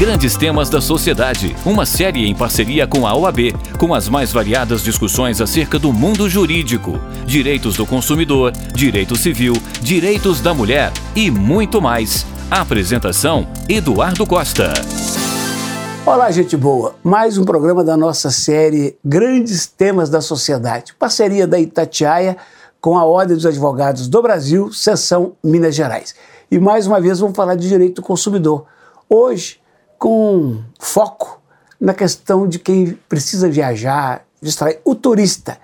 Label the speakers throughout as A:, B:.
A: Grandes Temas da Sociedade, uma série em parceria com a OAB, com as mais variadas discussões acerca do mundo jurídico, direitos do consumidor, direito civil, direitos da mulher e muito mais. apresentação: Eduardo Costa.
B: Olá, gente boa! Mais um programa da nossa série Grandes Temas da Sociedade, parceria da Itatiaia com a Ordem dos Advogados do Brasil, seção Minas Gerais. E mais uma vez vamos falar de direito do consumidor. Hoje, com foco na questão de quem precisa viajar, distrair, o turista.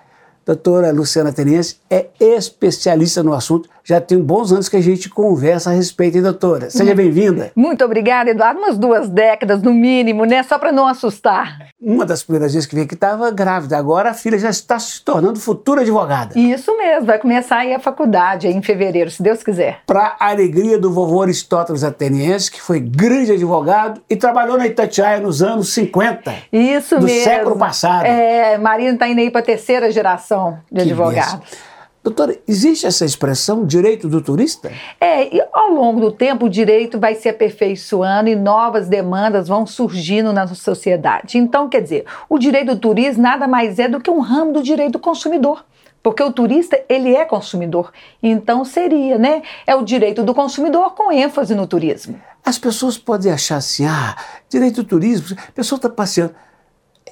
B: Doutora Luciana Tenense é especialista no assunto já tem bons anos que a gente conversa a respeito, hein, doutora? Seja uhum. bem-vinda.
C: Muito obrigada, Eduardo. Umas duas décadas, no mínimo, né? Só para não assustar.
B: Uma das primeiras vezes que veio aqui estava grávida, agora a filha já está se tornando futura advogada.
C: Isso mesmo, vai começar aí a faculdade aí em fevereiro, se Deus quiser.
B: Para a alegria do vovô Aristóteles Ateniense, que foi grande advogado e trabalhou na Itatiaia nos anos 50.
C: Isso
B: do
C: mesmo.
B: Do século passado.
C: É, Marina está indo aí para a terceira geração de que advogados. Mesmo.
B: Doutora, existe essa expressão direito do turista?
C: É, e ao longo do tempo o direito vai se aperfeiçoando e novas demandas vão surgindo na sociedade. Então, quer dizer, o direito do turista nada mais é do que um ramo do direito do consumidor. Porque o turista, ele é consumidor. Então seria, né? É o direito do consumidor com ênfase no turismo.
B: As pessoas podem achar assim, ah, direito do turismo, a pessoa está passeando.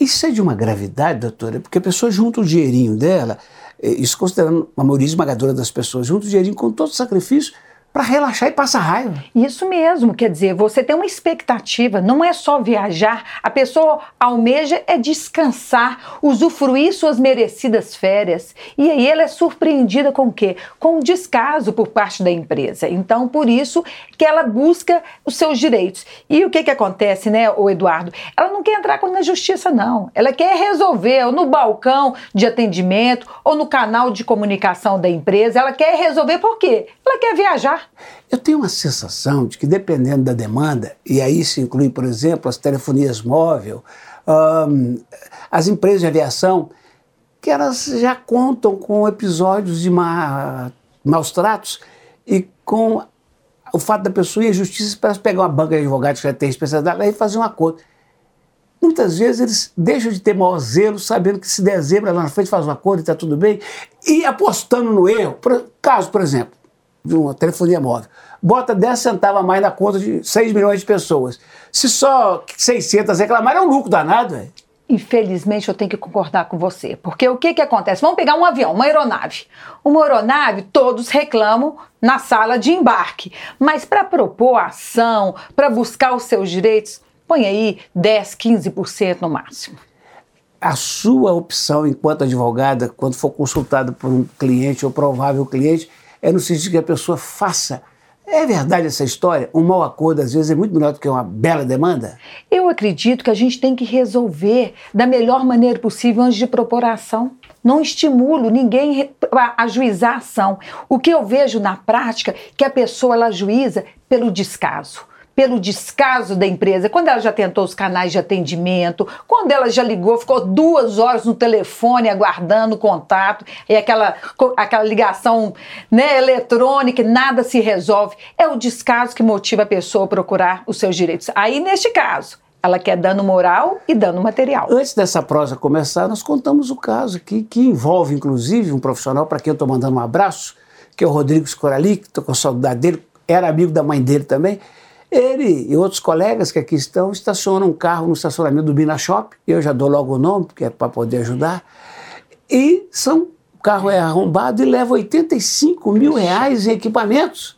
B: Isso é de uma gravidade, doutora, porque a pessoa junta o dinheirinho dela, isso considerando a maioria esmagadora das pessoas, junto o dinheirinho com todo sacrifício para relaxar e passar raiva.
C: Isso mesmo, quer dizer, você tem uma expectativa, não é só viajar, a pessoa almeja é descansar, usufruir suas merecidas férias. E aí ela é surpreendida com o quê? Com o descaso por parte da empresa. Então, por isso que ela busca os seus direitos. E o que que acontece, né, o Eduardo? Ela não quer entrar na justiça não. Ela quer resolver no balcão de atendimento ou no canal de comunicação da empresa. Ela quer resolver por quê? Ela quer viajar.
B: Eu tenho uma sensação de que, dependendo da demanda, e aí se inclui, por exemplo, as telefonias móveis, um, as empresas de aviação, que elas já contam com episódios de ma maus tratos e com o fato da pessoa ir à justiça para pegar uma banca de advogados que já tem especialidade e fazer um acordo. Muitas vezes eles deixam de ter maior zelo, sabendo que se dezembro lá na frente faz um acordo e está tudo bem, e apostando no erro. Por, caso, por exemplo, de uma telefonia móvel. Bota 10 centavos a mais na conta de 6 milhões de pessoas. Se só 600 reclamarem, é um lucro danado, velho.
C: Infelizmente, eu tenho que concordar com você. Porque o que, que acontece? Vamos pegar um avião, uma aeronave. Uma aeronave, todos reclamam na sala de embarque. Mas para propor ação, para buscar os seus direitos, põe aí 10, 15% no máximo.
B: A sua opção enquanto advogada, quando for consultada por um cliente ou provável cliente, é no sentido que a pessoa faça. É verdade essa história? Um mau acordo, às vezes, é muito melhor do que uma bela demanda?
C: Eu acredito que a gente tem que resolver da melhor maneira possível antes de propor a ação. Não estimulo ninguém a ajuizar a ação. O que eu vejo na prática é que a pessoa ela ajuiza pelo descaso pelo descaso da empresa, quando ela já tentou os canais de atendimento, quando ela já ligou, ficou duas horas no telefone aguardando o contato, e aquela, aquela ligação né, eletrônica, nada se resolve. É o descaso que motiva a pessoa a procurar os seus direitos. Aí, neste caso, ela quer dano moral e dano material.
B: Antes dessa prosa começar, nós contamos o caso aqui, que envolve, inclusive, um profissional para quem eu estou mandando um abraço, que é o Rodrigo Scorali, que estou com saudade dele, era amigo da mãe dele também. Ele e outros colegas que aqui estão estacionam um carro no estacionamento do Bina Shop, eu já dou logo o nome, porque é para poder ajudar, e são, o carro é arrombado e leva 85 mil reais em equipamentos.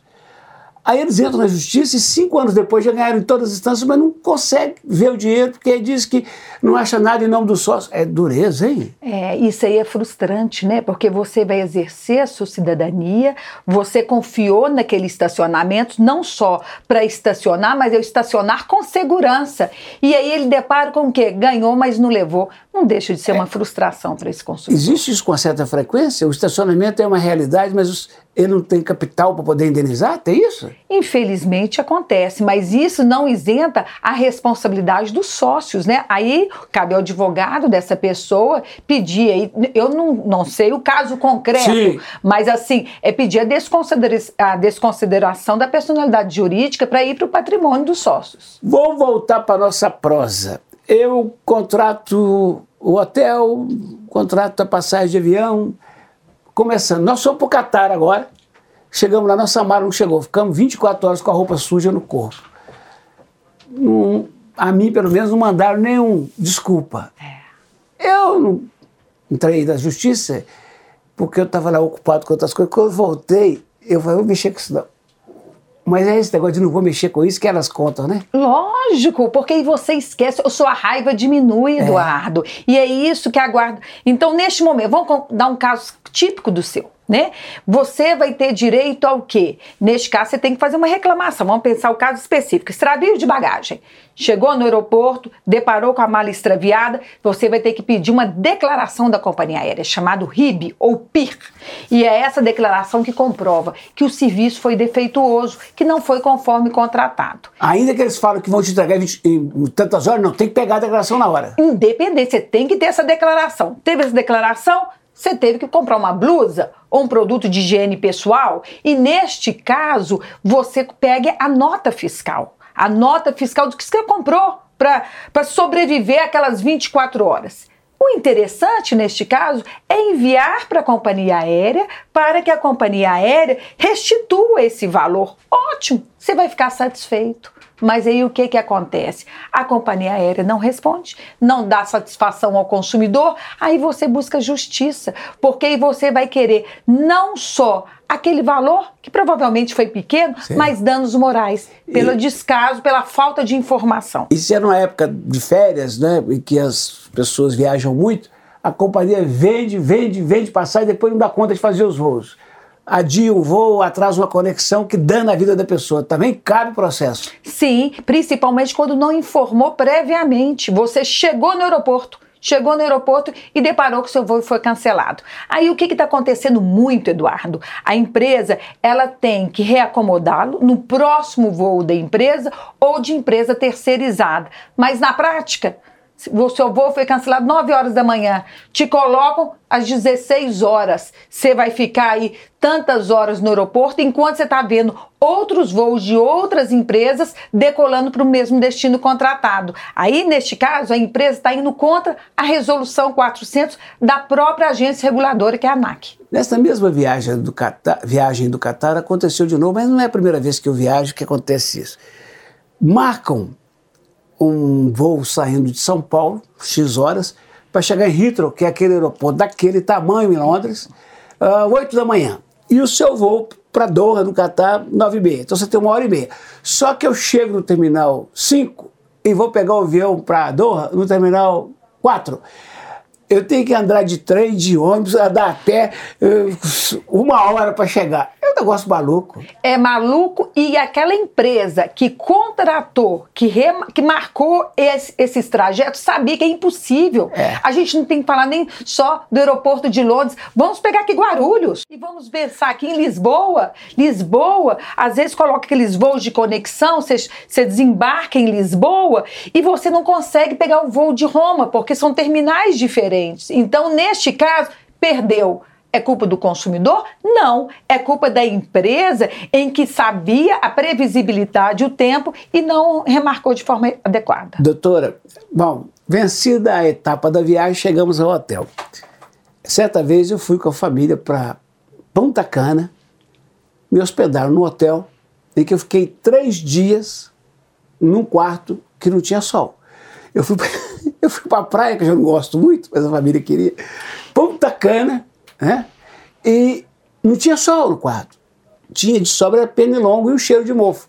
B: Aí eles entram na justiça e cinco anos depois já ganharam em todas as instâncias, mas não consegue ver o dinheiro, porque diz que não acha nada em nome do sócio. É dureza, hein?
C: É, isso aí é frustrante, né? Porque você vai exercer a sua cidadania, você confiou naquele estacionamento, não só para estacionar, mas eu estacionar com segurança. E aí ele depara com o quê? Ganhou, mas não levou. Não deixa de ser é. uma frustração para esse consumidor.
B: Existe isso com certa frequência? O estacionamento é uma realidade, mas ele não tem capital para poder indenizar? Tem isso?
C: Infelizmente acontece, mas isso não isenta a responsabilidade dos sócios, né? Aí cabe ao advogado dessa pessoa pedir, aí, eu não, não sei o caso concreto, Sim. mas assim, é pedir a, desconsidera a desconsideração da personalidade jurídica para ir para o patrimônio dos sócios.
B: Vou voltar para nossa prosa. Eu contrato o hotel, contrato a passagem de avião, começando. Nós fomos para o Catar agora. Chegamos lá, nossa mala não chegou. Ficamos 24 horas com a roupa suja no corpo. a mim, pelo menos, não mandaram nenhum desculpa. É. Eu não entrei da justiça porque eu estava lá ocupado com outras coisas. Quando eu voltei, eu falei, vou mexer com isso não. Mas é esse negócio de não vou mexer com isso que elas contam, né?
C: Lógico, porque aí você esquece, a sua raiva diminui, é. Eduardo. É. E é isso que aguarda. Então, neste momento, vamos dar um caso típico do seu né? Você vai ter direito ao quê? Neste caso, você tem que fazer uma reclamação. Vamos pensar o caso específico: extravio de bagagem. Chegou no aeroporto, deparou com a mala extraviada, você vai ter que pedir uma declaração da companhia aérea, chamado RIB ou PIR. E é essa declaração que comprova que o serviço foi defeituoso, que não foi conforme contratado.
B: Ainda que eles falam que vão te entregar em tantas horas, não tem que pegar a declaração na hora.
C: Independente, você tem que ter essa declaração. Teve essa declaração, você teve que comprar uma blusa ou um produto de higiene pessoal e, neste caso, você pegue a nota fiscal. A nota fiscal do que você comprou para sobreviver aquelas 24 horas. Interessante neste caso é enviar para a companhia aérea para que a companhia aérea restitua esse valor. Ótimo, você vai ficar satisfeito. Mas aí o que, que acontece? A companhia aérea não responde, não dá satisfação ao consumidor, aí você busca justiça, porque aí você vai querer não só aquele valor, que provavelmente foi pequeno, Sim. mas danos morais, pelo e... descaso, pela falta de informação.
B: E se é numa época de férias, né, em que as pessoas viajam muito, a companhia vende, vende, vende passar e depois não dá conta de fazer os voos adia um voo, atrasa uma conexão que dana a vida da pessoa. Também cabe processo.
C: Sim, principalmente quando não informou previamente. Você chegou no aeroporto, chegou no aeroporto e deparou que seu voo foi cancelado. Aí o que está acontecendo muito, Eduardo? A empresa ela tem que reacomodá-lo no próximo voo da empresa ou de empresa terceirizada. Mas na prática, o seu voo foi cancelado 9 horas da manhã, te colocam às 16 horas. Você vai ficar aí tantas horas no aeroporto enquanto você está vendo outros voos de outras empresas decolando para o mesmo destino contratado. Aí, neste caso, a empresa está indo contra a resolução 400 da própria agência reguladora, que é a ANAC.
B: Nessa mesma viagem do Catar, viagem do Catar aconteceu de novo, mas não é a primeira vez que eu viajo que acontece isso. Marcam um voo saindo de São Paulo, X horas, para chegar em Heathrow, que é aquele aeroporto daquele tamanho em Londres, uh, ah, 8 da manhã. E o seu voo para Doha, no Catar, 9 e meia. Então você tem uma hora e meia. Só que eu chego no terminal 5 e vou pegar o avião para Doha no terminal 4 eu tenho que andar de trem, de ônibus, andar até uh, uma hora para chegar. Negócio maluco.
C: É maluco e aquela empresa que contratou, que, que marcou esse, esses trajetos, sabia que é impossível. É. A gente não tem que falar nem só do aeroporto de Londres. Vamos pegar aqui Guarulhos e vamos pensar aqui em Lisboa. Lisboa, às vezes coloca aqueles voos de conexão, você, desembarca em Lisboa e você não consegue pegar o voo de Roma, porque são terminais diferentes. Então, neste caso, perdeu. É culpa do consumidor? Não. É culpa da empresa em que sabia a previsibilidade, o tempo e não remarcou de forma adequada.
B: Doutora, bom, vencida a etapa da viagem, chegamos ao hotel. Certa vez eu fui com a família para Ponta Cana, me hospedaram no hotel, em que eu fiquei três dias num quarto que não tinha sol. Eu fui, eu fui para a praia, que eu não gosto muito, mas a família queria. Ponta Cana, né? E não tinha sol no quarto. Tinha de sobra pernilongo e o cheiro de mofo.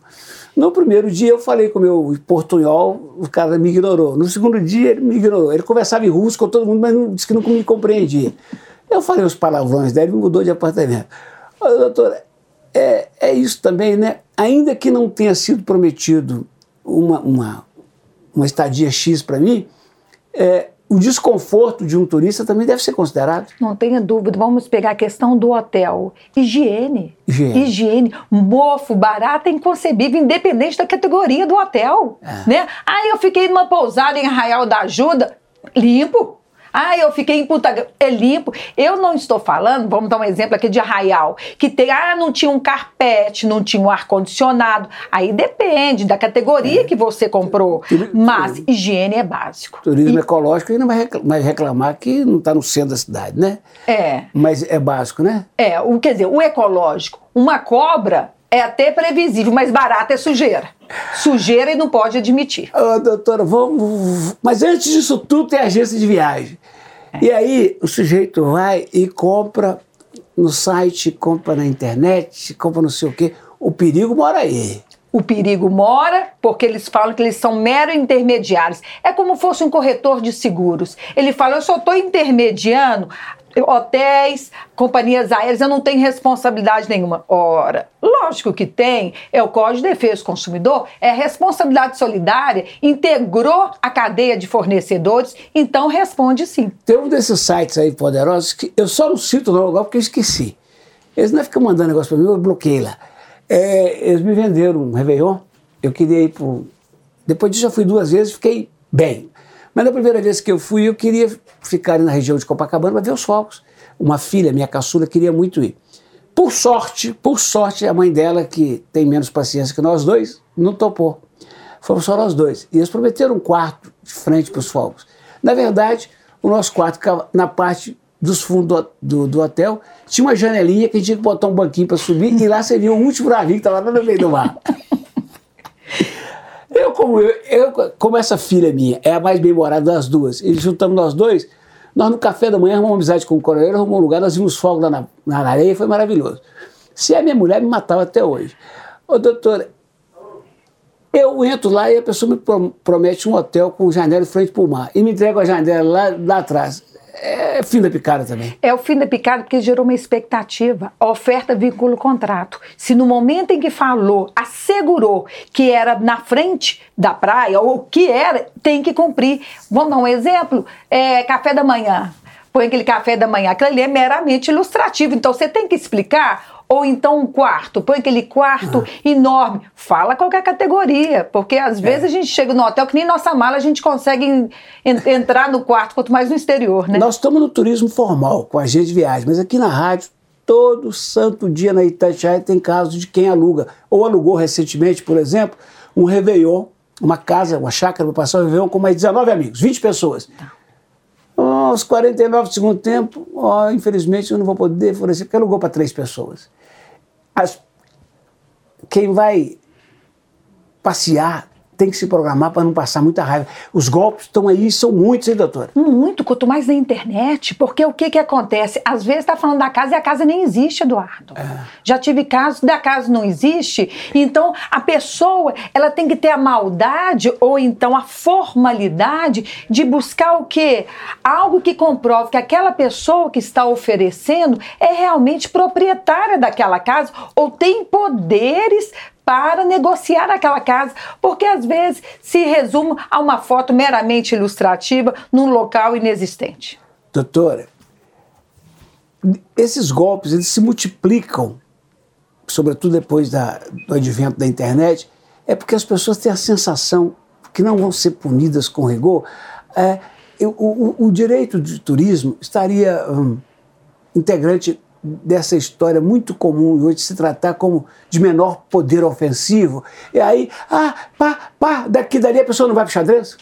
B: No primeiro dia eu falei com o meu portunhol, o cara me ignorou. No segundo dia ele me ignorou. Ele conversava em russo com todo mundo, mas não, disse que não me compreendia. Eu falei os palavrões dele e mudou de apartamento. Olha, doutora, é, é isso também, né? Ainda que não tenha sido prometido uma, uma, uma estadia X para mim, é, o desconforto de um turista também deve ser considerado.
C: Não tenha dúvida. Vamos pegar a questão do hotel. Higiene.
B: Higiene.
C: Higiene. Mofo, barato, é inconcebível, independente da categoria do hotel.
B: É.
C: Né? Ah, eu fiquei numa pousada em Arraial da Ajuda. Limpo. Ah, eu fiquei em Punta É limpo. Eu não estou falando, vamos dar um exemplo aqui de Arraial, que tem, ah, não tinha um carpete, não tinha um ar-condicionado. Aí depende da categoria é. que você comprou. Mas higiene é básico.
B: Turismo e... ecológico, ele não vai reclamar que não está no centro da cidade, né?
C: É.
B: Mas é básico, né?
C: É, o, quer dizer, o ecológico, uma cobra é até previsível, mas barato é sujeira. Sujeira e não pode admitir.
B: Ô, doutora, vamos. Mas antes disso tudo tem agência de viagem. É. E aí o sujeito vai e compra no site, compra na internet, compra não sei o quê. O perigo mora aí.
C: O perigo mora porque eles falam que eles são mero intermediários. É como fosse um corretor de seguros. Ele fala: eu só estou intermediando hotéis, companhias aéreas, eu não tenho responsabilidade nenhuma. Ora, lógico que tem, é o Código de Defesa do Consumidor, é responsabilidade solidária, integrou a cadeia de fornecedores, então responde sim.
B: Tem um desses sites aí poderosos que eu só não cito não agora porque eu esqueci. Eles não ficam mandando negócio para mim, eu bloqueei lá. É, eles me venderam um Réveillon, eu queria ir para. Depois disso, já fui duas vezes, fiquei bem. Mas na primeira vez que eu fui, eu queria ficar na região de Copacabana para ver os fogos. Uma filha, minha caçula, queria muito ir. Por sorte, por sorte, a mãe dela, que tem menos paciência que nós dois, não topou. Fomos só nós dois. E eles prometeram um quarto de frente para os fogos. Na verdade, o nosso quarto ficava na parte dos fundos do, do, do, hotel, tinha uma janelinha que a gente tinha que botar um banquinho para subir e lá via o último navio que estava lá no meio do mar. Eu como, eu, eu, como essa filha minha é a mais bem-morada das duas, e juntamos nós dois, nós no café da manhã arrumamos amizade com o coronel, arrumamos um lugar, nós vimos fogo lá na, na areia, foi maravilhoso. Se a minha mulher me matava até hoje. Ô doutora, eu entro lá e a pessoa me promete um hotel com janela de frente para o mar, e me entrega a janela lá, lá atrás é fim da picada também.
C: É o fim da picada porque gerou uma expectativa. A oferta vincula o contrato. Se no momento em que falou, assegurou que era na frente da praia, ou que era, tem que cumprir. Vamos dar um exemplo? É, café da manhã. Põe aquele café da manhã. Aquilo ali é meramente ilustrativo. Então você tem que explicar ou então um quarto, põe aquele quarto uhum. enorme. Fala qualquer categoria, porque às é. vezes a gente chega no hotel que nem nossa mala a gente consegue en entrar no quarto, quanto mais no exterior, né?
B: Nós estamos no turismo formal, com agente de viagem, mas aqui na rádio, todo santo dia na Itatiaia tem casos de quem aluga, ou alugou recentemente, por exemplo, um Réveillon, uma casa, uma chácara para passar o Réveillon com mais 19 amigos, 20 pessoas. Tá aos 49 do segundo tempo, oh, infelizmente eu não vou poder fornecer, porque alugou para três pessoas. As, quem vai passear tem que se programar para não passar muita raiva. Os golpes estão aí, são muitos, hein, doutora?
C: Muito, quanto mais na internet, porque o que que acontece? Às vezes está falando da casa e a casa nem existe, Eduardo. É. Já tive casos da casa não existe, então a pessoa, ela tem que ter a maldade ou então a formalidade de buscar o quê? Algo que comprove que aquela pessoa que está oferecendo é realmente proprietária daquela casa ou tem poderes para negociar aquela casa, porque às vezes se resume a uma foto meramente ilustrativa num local inexistente.
B: Doutora, esses golpes eles se multiplicam, sobretudo depois da, do advento da internet, é porque as pessoas têm a sensação que não vão ser punidas com rigor. É, o, o, o direito de turismo estaria um, integrante dessa história muito comum hoje se tratar como de menor poder ofensivo. E aí, ah, pá, pá, daqui dali a pessoa não vai para xadrez?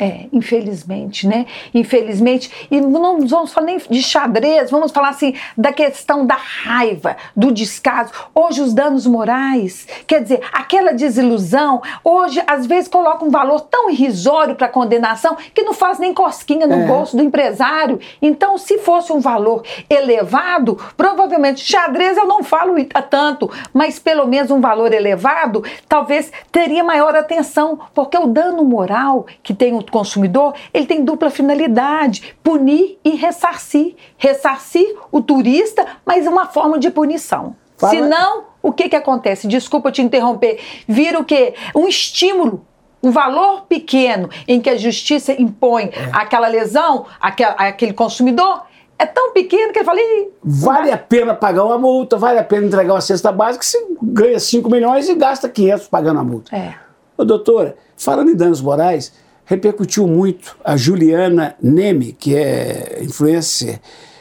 C: É, infelizmente, né? Infelizmente. E não vamos falar nem de xadrez, vamos falar assim da questão da raiva, do descaso. Hoje, os danos morais, quer dizer, aquela desilusão, hoje, às vezes, coloca um valor tão irrisório para condenação que não faz nem cosquinha no é. bolso do empresário. Então, se fosse um valor elevado, provavelmente, xadrez eu não falo tanto, mas pelo menos um valor elevado, talvez teria maior atenção, porque o dano moral que tem o consumidor, ele tem dupla finalidade: punir e ressarcir. Ressarcir o turista, mas é uma forma de punição. Fala. Senão, o que, que acontece? Desculpa te interromper. Vira o quê? Um estímulo um valor pequeno em que a justiça impõe é. aquela lesão àquele consumidor, é tão pequeno que ele fala.
B: Vale a pena pagar uma multa, vale a pena entregar uma cesta básica, você ganha 5 milhões e gasta 500 pagando a multa.
C: É.
B: Ô, doutora, falando em danos morais, repercutiu muito. A Juliana Neme, que é influencer,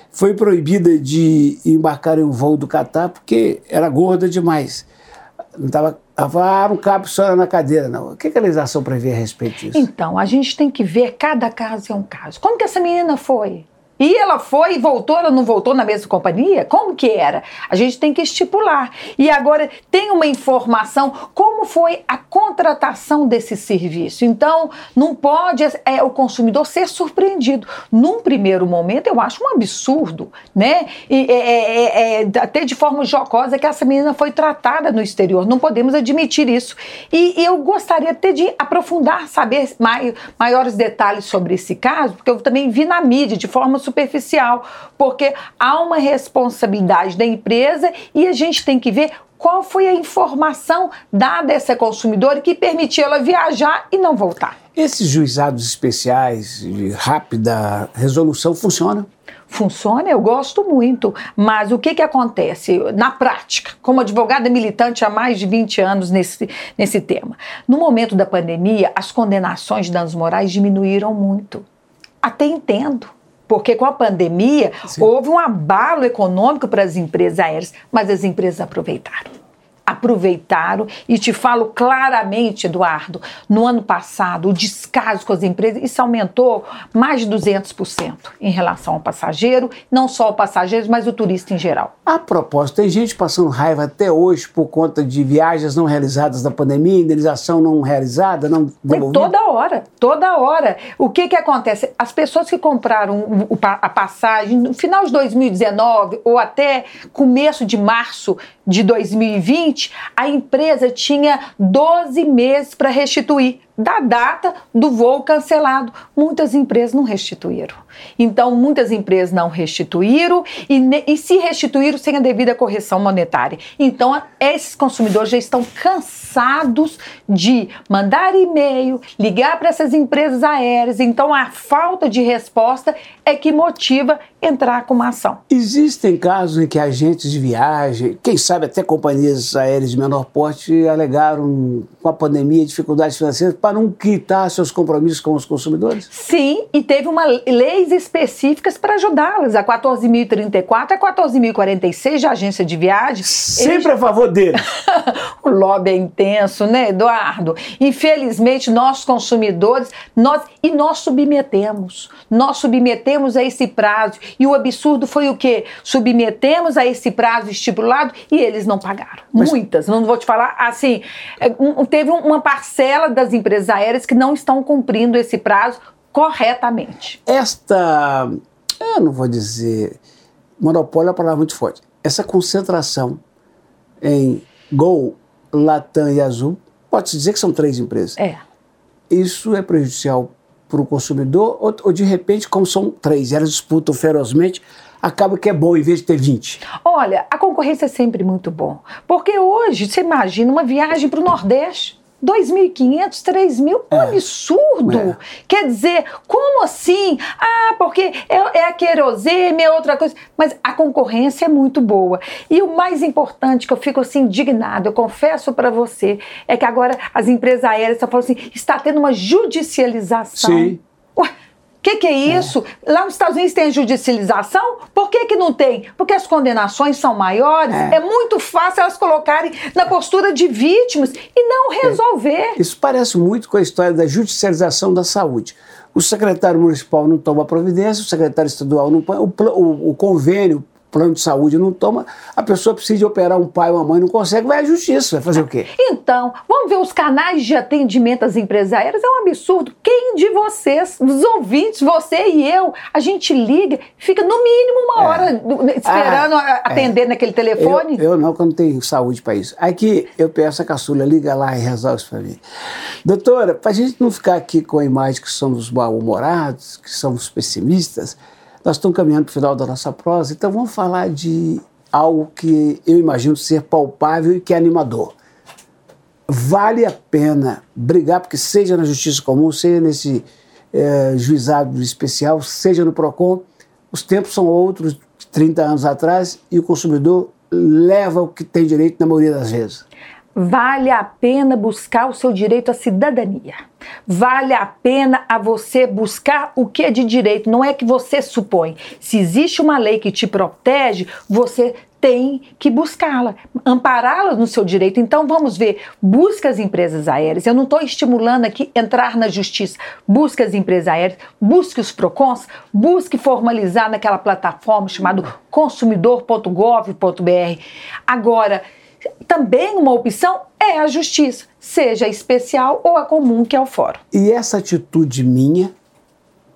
B: foi proibida de embarcar em um voo do Catar porque era gorda demais. Não estava ah, não cabe só na cadeira, não. O que, que a legislação prevê a respeito disso?
C: Então, a gente tem que ver, cada caso é um caso. Como que essa menina foi? E ela foi e voltou, ela não voltou na mesma companhia? Como que era? A gente tem que estipular. E agora tem uma informação como foi a contratação desse serviço. Então, não pode é, o consumidor ser surpreendido. Num primeiro momento, eu acho um absurdo, né? E, é, é, é, até de forma jocosa que essa menina foi tratada no exterior. Não podemos admitir isso. E, e eu gostaria até de aprofundar, saber mai, maiores detalhes sobre esse caso, porque eu também vi na mídia de forma superficial, porque há uma responsabilidade da empresa e a gente tem que ver qual foi a informação dada a essa consumidora que permitiu ela viajar e não voltar.
B: Esses juizados especiais de rápida resolução funcionam?
C: Funciona, eu gosto muito, mas o que, que acontece na prática, como advogada militante há mais de 20 anos nesse, nesse tema? No momento da pandemia, as condenações de danos morais diminuíram muito. Até entendo porque com a pandemia Sim. houve um abalo econômico para as empresas aéreas, mas as empresas aproveitaram aproveitaram e te falo claramente, Eduardo, no ano passado o descaso com as empresas, isso aumentou mais de 200% em relação ao passageiro, não só o passageiro, mas o turista em geral.
B: A propósito, tem gente passando raiva até hoje por conta de viagens não realizadas da pandemia, indenização não realizada, não devolvida?
C: Toda hora, toda hora. O que que acontece? As pessoas que compraram a passagem no final de 2019 ou até começo de março de 2020, a empresa tinha 12 meses para restituir da data do voo cancelado. Muitas empresas não restituíram. Então, muitas empresas não restituíram e, e, se restituíram sem a devida correção monetária. Então, esses consumidores já estão cansados de mandar e-mail, ligar para essas empresas aéreas. Então, a falta de resposta é que motiva entrar com uma ação.
B: Existem casos em que agentes de viagem, quem sabe até companhias aéreas de menor porte, alegaram com a pandemia dificuldades financeiras para não quitar seus compromissos com os consumidores?
C: Sim, e teve uma leis específicas para ajudá-las. A 14.034 a 14.046 de agência de viagem.
B: Sempre Eles... a favor dele.
C: o lobby é intenso, né, Eduardo? Infelizmente, nós consumidores, nós e nós submetemos. Nós submetemos a esse prazo. E o absurdo foi o quê? Submetemos a esse prazo estipulado e eles não pagaram. Mas... Muitas, não vou te falar assim, é, teve uma parcela das empresas empresas aéreas que não estão cumprindo esse prazo corretamente.
B: Esta, eu não vou dizer, monopólio é uma palavra muito forte. Essa concentração em Gol, Latam e Azul, pode-se dizer que são três empresas.
C: É.
B: Isso é prejudicial para o consumidor ou, ou, de repente, como são três, elas disputam ferozmente, acaba que é bom em vez de ter 20?
C: Olha, a concorrência é sempre muito bom. Porque hoje, você imagina uma viagem para o Nordeste. 2.500, 3.000, um é. absurdo. É. Quer dizer, como assim? Ah, porque é, é a querosene, é outra coisa. Mas a concorrência é muito boa. E o mais importante, que eu fico assim indignado, eu confesso para você, é que agora as empresas aéreas estão falando assim, está tendo uma judicialização.
B: Sim.
C: Que, que é isso? É. Lá nos Estados Unidos tem judicialização? Por que, que não tem? Porque as condenações são maiores. É. é muito fácil elas colocarem na postura de vítimas e não é. resolver. É.
B: Isso parece muito com a história da judicialização da saúde. O secretário municipal não toma providência, o secretário estadual não põe, o, o, o convênio plano de saúde não toma, a pessoa precisa operar um pai ou uma mãe, não consegue, vai à justiça, vai fazer o quê?
C: Então, vamos ver os canais de atendimento às empresas aéreas, é um absurdo. Quem de vocês, dos ouvintes, você e eu, a gente liga, fica no mínimo uma é. hora esperando ah, atender é. naquele telefone?
B: Eu, eu, não, quando tenho saúde para isso. Aqui eu peço a caçula, liga lá e resolve isso para mim. Doutora, para a gente não ficar aqui com a imagem que somos mal-humorados, que somos pessimistas, nós estamos caminhando para o final da nossa prosa, então vamos falar de algo que eu imagino ser palpável e que é animador. vale a pena brigar, porque seja na justiça comum, seja nesse é, juizado especial, seja no PROCON, os tempos são outros de 30 anos atrás e o consumidor leva o que tem direito na maioria das vezes.
C: Vale a pena buscar o seu direito à cidadania. Vale a pena a você buscar o que é de direito. Não é que você supõe. Se existe uma lei que te protege, você tem que buscá-la, ampará-la no seu direito. Então vamos ver, busca as empresas aéreas. Eu não estou estimulando aqui entrar na justiça. Busque as empresas aéreas, busque os PROCONs, busque formalizar naquela plataforma chamada consumidor.gov.br. Agora, também uma opção é a justiça, seja a especial ou a comum, que é o fórum.
B: E essa atitude minha,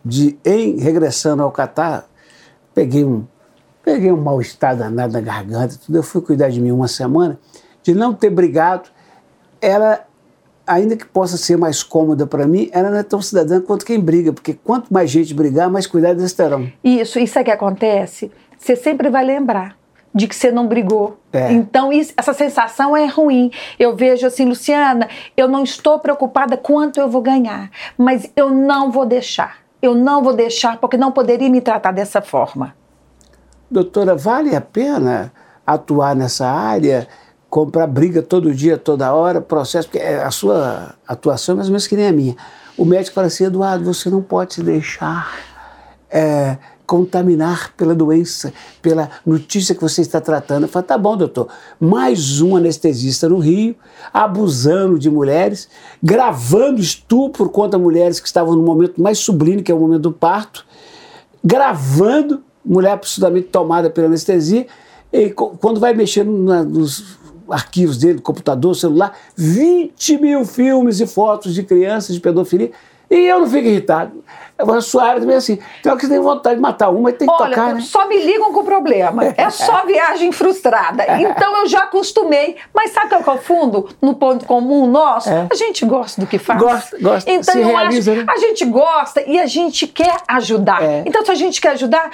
B: de em regressando ao Catar, peguei um, peguei um mal-estar danado na garganta, tudo, eu fui cuidar de mim uma semana, de não ter brigado, ela, ainda que possa ser mais cômoda para mim, ela não é tão cidadã quanto quem briga, porque quanto mais gente brigar, mais cuidado eles terão.
C: Isso, isso é que acontece. Você sempre vai lembrar de que você não brigou. É. Então, isso, essa sensação é ruim. Eu vejo assim, Luciana, eu não estou preocupada quanto eu vou ganhar, mas eu não vou deixar. Eu não vou deixar porque não poderia me tratar dessa forma.
B: Doutora, vale a pena atuar nessa área, comprar briga todo dia, toda hora, processo, porque a sua atuação é mais ou menos que nem a minha. O médico fala assim, Eduardo, você não pode se deixar é, contaminar pela doença, pela notícia que você está tratando. Eu falo, tá bom, doutor. Mais um anestesista no Rio, abusando de mulheres, gravando estupro contra mulheres que estavam no momento mais sublime, que é o momento do parto, gravando mulher absolutamente tomada pela anestesia, e quando vai mexendo na, nos arquivos dele, computador, celular, 20 mil filmes e fotos de crianças de pedofilia. E eu não fico irritado. A sua área também é assim. Tem hora que você tem vontade de matar uma e tem que
C: Olha,
B: tocar, né?
C: só me ligam com problema. É só viagem frustrada. Então eu já acostumei. Mas sabe o que eu confundo no ponto comum nosso? É. A gente gosta do que faz.
B: Gosta, gosta.
C: Então
B: Se
C: eu
B: realiza,
C: acho,
B: né?
C: a gente gosta e a gente quer ajudar.
B: É.
C: Então se a gente quer ajudar,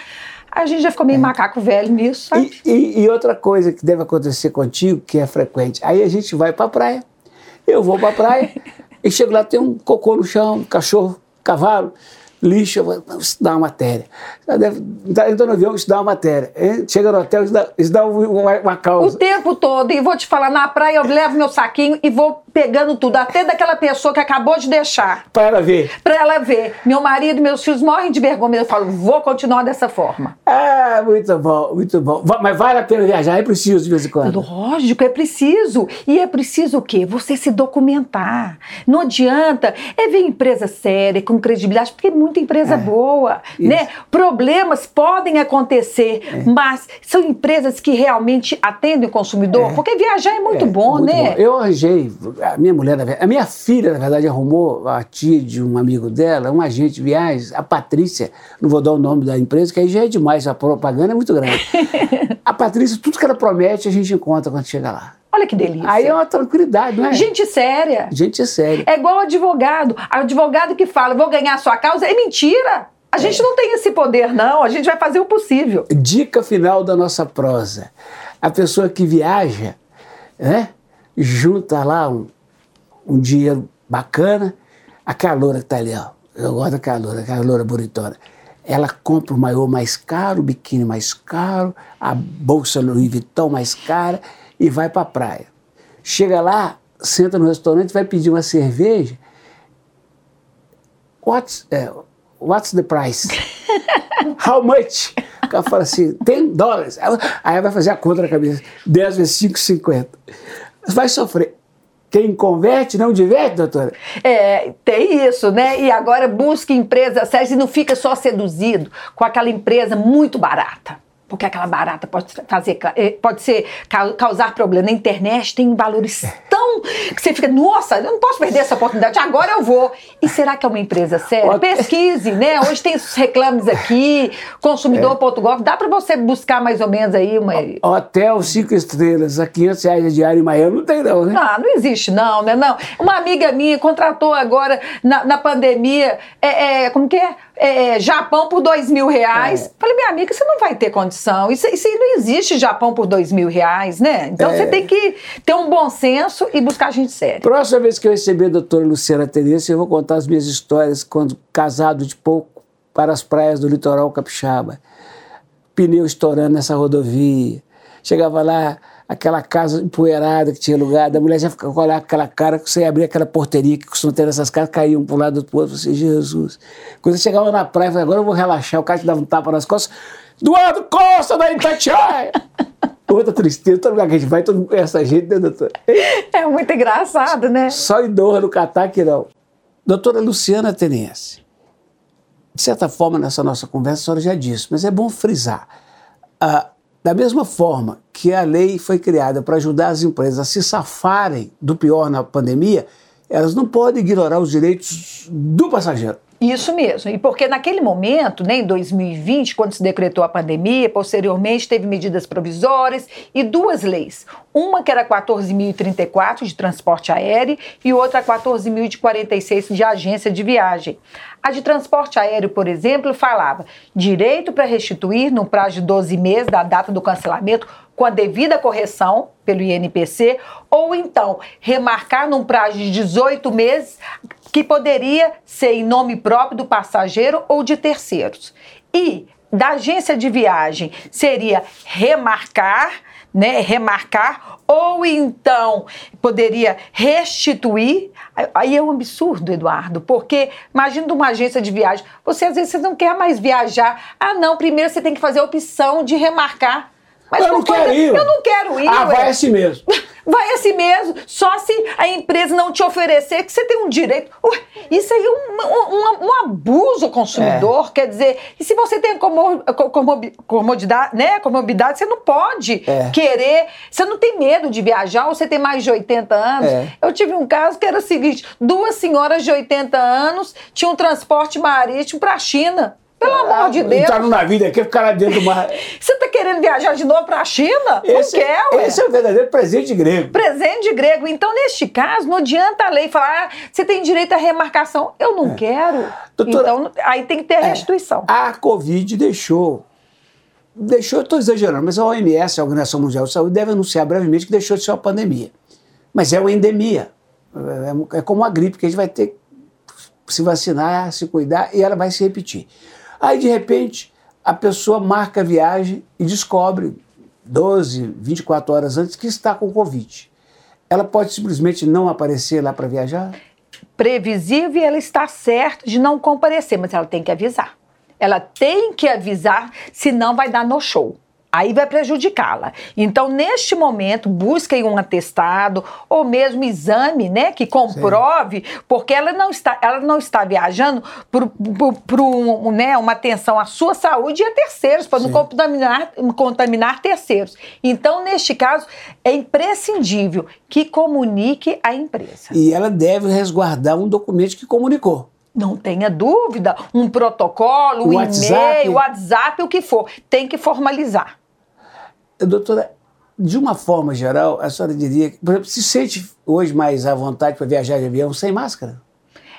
C: a gente já ficou meio macaco velho nisso, sabe?
B: E, e- e outra coisa que deve acontecer contigo, que é frequente, aí a gente vai pra praia. Eu vou pra praia e chego lá, tem um cocô no chão, um cachorro, cavalo, lixo, eu vou estudar uma matéria. Tá- Entra no avião, estudar uma matéria. Chega no hotel, estudar, estudar uma, uma
C: O
B: causa.
C: tempo todo. E vou te falar, na praia eu levo meu saquinho e vou pegando tudo, até daquela pessoa que acabou de deixar.
B: Para ela ver.
C: Pra ela ver. Meu marido e meus filhos morrem de vergonha. Eu falo, vou continuar dessa forma.
B: Ah, muito bom, muito bom. Mas vale a pena viajar, é preciso de vez em quando.
C: Lógico, é preciso. E é preciso o quê? Você se documentar. Não adianta. É ver empresa séria, com credibilidade, porque é muita empresa boa.
B: isso.
C: Né? Problemas podem acontecer, mas são empresas que realmente atendem o consumidor. Porque viajar é muito bom,
B: Muito
C: né?
B: bom. Eu arranjei, a minha mulher, na verdade- a minha filha, na verdade, arrumou a tia de um amigo dela, um agente de viagens, a Patrícia, não vou dar o nome da empresa, que aí já é demais, a propaganda é muito grande. a Patrícia, tudo que ela promete, a gente encontra quando chega lá.
C: Olha que delícia.
B: Aí é uma tranquilidade, não é?
C: Gente séria.
B: Gente é séria.
C: É igual advogado. Advogado que fala, vou ganhar a sua causa, é mentira. A gente não tem esse poder, não. A gente vai fazer o possível.
B: Dica final da nossa prosa. A pessoa que viaja, né? Junta lá um, um dinheiro bacana, a caloura que tá ali, ó. Eu gosto da caloura, a caloura bonitona. Ela compra o maiô mais caro, o biquíni mais caro, a bolsa Louis Vuitton mais cara e vai pra praia. Chega lá, senta no restaurante, vai pedir uma cerveja. What's, é, what's the price? How much? O cara fala assim, 10 dólares. Aí ela vai fazer a conta na cabeça. 10 vezes 5,50. Vai sofrer. Quem converte não diverte, doutora?
C: É, tem isso, né? E agora busque empresas sérias e não fica só seduzido com aquela empresa muito barata. Porque aquela barata pode fazer, eh, pode ser ca- causar problema. Na internet tem valores tão que você fica, nossa, eu não posso perder essa oportunidade, agora eu vou. E será que é uma empresa séria? Pesquise, né? Hoje tem esses reclames aqui, consumidor.gov, dá para você buscar mais ou menos aí uma.
B: Hotel 5 estrelas, a 500 reais a diária em Miami, não tem não, né?
C: Ah, não existe não, né? Não. Uma amiga minha contratou agora na, na pandemia, é, é, como que é? É, é, Japão por dois mil reais. Falei, minha amiga, você não vai ter condição. Isso, isso aí não existe Japão por dois mil reais, né? Então
B: É.
C: você tem que ter um bom senso isso e buscar gente séria.
B: Próxima vez que eu receber a doutora Luciana Teresa, eu vou contar as minhas histórias quando casado de pouco para as praias do litoral capixaba. Pneu estourando nessa rodovia. Chegava lá, aquela casa empoeirada que tinha lugar, a mulher já ficava com aquela cara, você abria aquela porteria que costuma ter nessas casas, caíam um para um lado do outro, você, Jesus. Quando você chegava na praia, eu falei, agora eu vou relaxar, o cara te dava um tapa nas costas, Eduardo Costa da Itatiaia! Outra tristeza, todo lugar que a gente vai, todo mundo conhece a gente, né, doutora?
C: É muito engraçado, né?
B: Só em Doha, no Catar, que não. Doutora Luciana Tenense, de certa forma, nessa nossa conversa, a senhora já disse, mas é bom frisar. Ah, da mesma forma que a lei foi criada para ajudar as empresas a se safarem do pior na pandemia, elas não podem ignorar os direitos do passageiro.
C: Isso mesmo. E porque naquele momento, né, em 2020, quando se decretou a pandemia, posteriormente teve medidas provisórias e duas leis. Uma que era 14.034 de transporte aéreo e outra 14.046 de agência de viagem. A de transporte aéreo, por exemplo, falava direito para restituir no prazo de 12 meses da data do cancelamento com a devida correção pelo INPC, ou então remarcar num prazo de 18 meses que poderia ser em nome próprio do passageiro ou de terceiros. E da agência de viagem seria remarcar, né, remarcar ou então poderia restituir. Aí é um absurdo, Eduardo, porque imagina uma agência de viagem, você às vezes você não quer mais viajar. Ah, não, primeiro você tem que fazer a opção de remarcar.
B: Mas eu não quero ir.
C: Eu não quero ir.
B: Ah, vai assim mesmo.
C: Vai assim mesmo, só se a empresa não te oferecer que você tem um direito. Ué, isso aí é um, um, um abuso ao consumidor, é. quer dizer, e se você tem comodidade, né, comorbidade, você não pode é. querer, você não tem medo de viajar ou você tem mais de 80 anos. É. Eu tive um caso que era o seguinte, duas senhoras de 80 anos tinham um transporte marítimo para a China. Pelo amor de Deus.
B: Entrar no navio daqui, ficar lá dentro do mar.
C: Você está querendo viajar de novo para a China?
B: Esse,
C: não quer, ué.
B: Esse é o verdadeiro presente grego.
C: Presente grego. Então, neste caso, não adianta a lei falar, ah, você tem direito à remarcação. Eu não é. quero. Doutora, então, aí tem que ter a é, restituição.
B: É, a Covid deixou. Deixou, estou exagerando, mas a OMS, a Organização Mundial de Saúde, deve anunciar brevemente que deixou de ser uma pandemia. Mas é uma endemia. É, é como a gripe, que a gente vai ter que se vacinar, se cuidar e ela vai se repetir. Aí, de repente, a pessoa marca a viagem e descobre 12, 24 horas antes que está com Covid. Ela pode simplesmente não aparecer lá para viajar?
C: Previsível ela está certa de não comparecer, mas ela tem que avisar. Ela tem que avisar, senão vai dar no show aí vai prejudicá-la. Então, neste momento, busquem um atestado ou mesmo exame, né, que comprove, Sim. porque ela não está, ela não está viajando por, um, né, uma atenção à sua saúde e a terceiros, para não contaminar, contaminar terceiros. Então, neste caso, é imprescindível que comunique a empresa.
B: E ela deve resguardar um documento que comunicou.
C: Não tenha dúvida. Um protocolo, um e-mail, WhatsApp, o que for. Tem que formalizar.
B: Doutora, de uma forma geral, a senhora diria que, por exemplo, se sente hoje mais à vontade para viajar de avião sem máscara?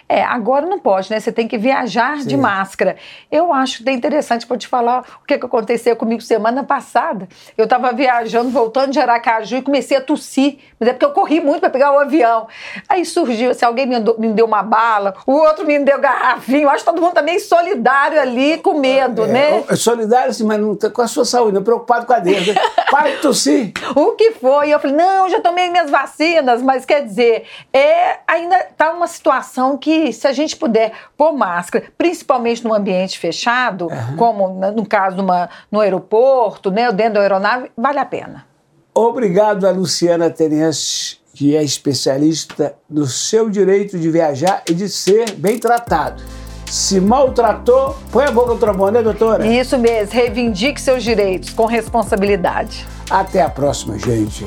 C: É, agora não pode, né? Você tem que viajar Sim. de máscara. Eu acho bem interessante para te falar o que, que aconteceu comigo semana passada. Eu estava viajando, voltando de Aracaju e comecei a tossir. Mas é porque eu corri muito para pegar o avião. Aí surgiu, se alguém me, me deu uma bala, o outro me deu garrafinho. Eu acho que todo mundo também solidário ali, com medo, é, né?
B: É solidário, assim, mas não, com a sua saúde, não preocupado com a dele. Né? Para de tossir.
C: o que foi? Eu falei, não, já tomei minhas vacinas, mas quer dizer, é, ainda está uma situação que se a gente puder pôr máscara, principalmente num ambiente fechado, uhum. como no caso numa, no aeroporto, né, ou dentro da aeronave, vale a pena.
B: Obrigado a Luciana Terence, que é especialista no seu direito de viajar e de ser bem tratado. Se maltratou, põe a boca no trombone, né, doutora?
C: Isso mesmo, reivindique seus direitos com responsabilidade.
B: Até a próxima, gente.